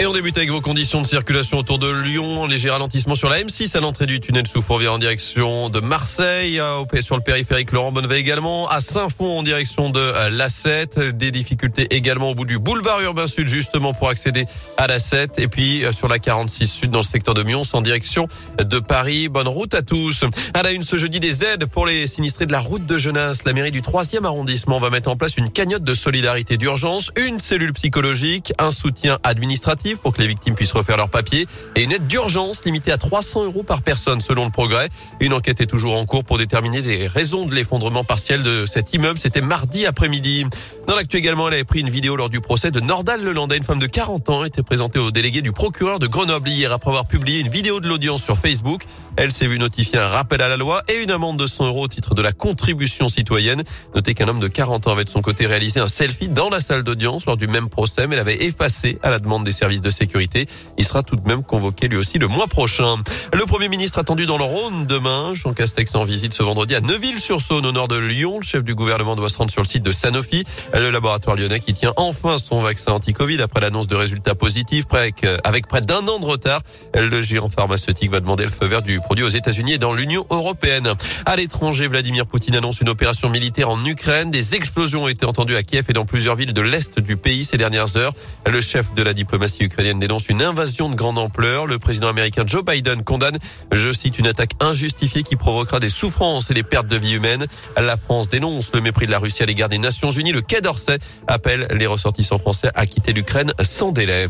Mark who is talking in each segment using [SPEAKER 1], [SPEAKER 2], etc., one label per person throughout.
[SPEAKER 1] Et on débute avec vos conditions de circulation autour de Lyon. Léger ralentissement sur la M6 à l'entrée du tunnel sous Fourvière en direction de Marseille. Sur le périphérique Laurent Bonnevet également. À Saint-Fond en direction de euh, la 7. Des difficultés également au bout du boulevard urbain sud justement pour accéder à la 7. Et puis euh, sur la 46 sud dans le secteur de Mions en direction de Paris. Bonne route à tous. À la une ce jeudi des aides pour les sinistrés de la route de Genasse. La mairie du 3e arrondissement va mettre en place une cagnotte de solidarité d'urgence, une cellule psychologique, un soutien administratif pour que les victimes puissent refaire leurs papiers et une aide d'urgence limitée à 300 euros par personne selon le progrès. Une enquête est toujours en cours pour déterminer les raisons de l'effondrement partiel de cet immeuble. C'était mardi après-midi. Dans l'actu également, elle avait pris une vidéo lors du procès de Nordal Lelandais. Une femme de 40 ans était présentée au délégué du procureur de Grenoble hier après avoir publié une vidéo de l'audience sur Facebook. Elle s'est vue notifier un rappel à la loi et une amende de 100 euros au titre de la contribution citoyenne. Notez qu'un homme de 40 ans avait de son côté réalisé un selfie dans la salle d'audience lors du même procès, mais l'avait effacé à la demande des services de sécurité. Il sera tout de même convoqué lui aussi le mois prochain. Le Premier ministre attendu dans le Rhône demain. Jean Castex en visite ce vendredi à Neuville-sur-Saône au nord de Lyon. Le chef du gouvernement doit se rendre sur le site de Sanofi. Le laboratoire lyonnais qui tient enfin son vaccin anti-Covid après l'annonce de résultats positifs avec près d'un an de retard. Le géant pharmaceutique va demander le feu vert du produit aux États-Unis et dans l'Union européenne. À l'étranger, Vladimir Poutine annonce une opération militaire en Ukraine. Des explosions ont été entendues à Kiev et dans plusieurs villes de l'est du pays ces dernières heures. Le chef de la diplomatie ukrainienne dénonce une invasion de grande ampleur. Le président américain Joe Biden condamne, je cite, une attaque injustifiée qui provoquera des souffrances et des pertes de vie humaines. La France dénonce le mépris de la Russie à l'égard des Nations Unies. Le Quai d'Orsay appelle les ressortissants français à quitter l'Ukraine sans délai.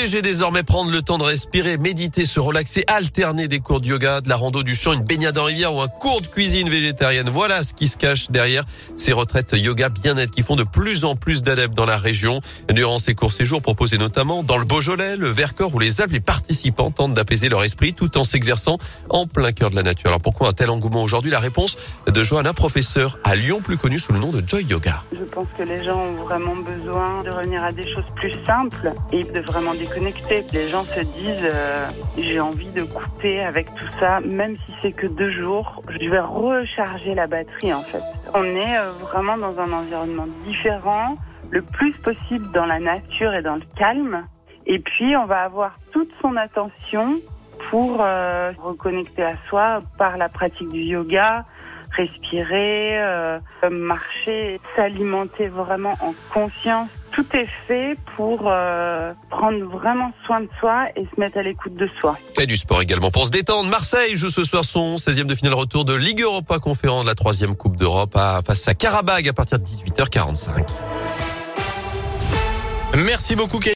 [SPEAKER 1] Léger désormais, prendre le temps de respirer, méditer, se relaxer, alterner des cours de yoga, de la rando, du champ, une baignade en rivière ou un cours de cuisine végétarienne. Voilà ce qui se cache derrière ces retraites yoga bien-être qui font de plus en plus d'adeptes dans la région. Durant ces courts séjours proposés notamment dans le Beaujolais, le Vercors ou les Alpes, les participants tentent d'apaiser leur esprit tout en s'exerçant en plein cœur de la nature. Alors pourquoi un tel engouement aujourd'hui? La réponse de Johanna, professeur à Lyon, plus connu sous le nom de Joy Yoga.
[SPEAKER 2] Je pense que les gens ont vraiment besoin de revenir à des choses plus simples et de vraiment déconnecter. Les gens se disent euh, j'ai envie de couper avec tout ça, même si c'est que deux jours, je vais recharger la batterie en fait. On est euh, vraiment dans un environnement différent, le plus possible dans la nature et dans le calme. Et puis on va avoir toute son attention pour euh, reconnecter à soi par la pratique du yoga, respirer, euh, marcher, s'alimenter vraiment en conscience. Tout est fait pour euh, prendre vraiment soin de soi et se mettre à l'écoute de soi.
[SPEAKER 1] Et du sport également pour se détendre. Marseille joue ce soir son 16e de finale retour de Ligue Europa conférence de la troisième Coupe d'Europe face à Karabag à partir de 18h45.
[SPEAKER 3] Merci beaucoup.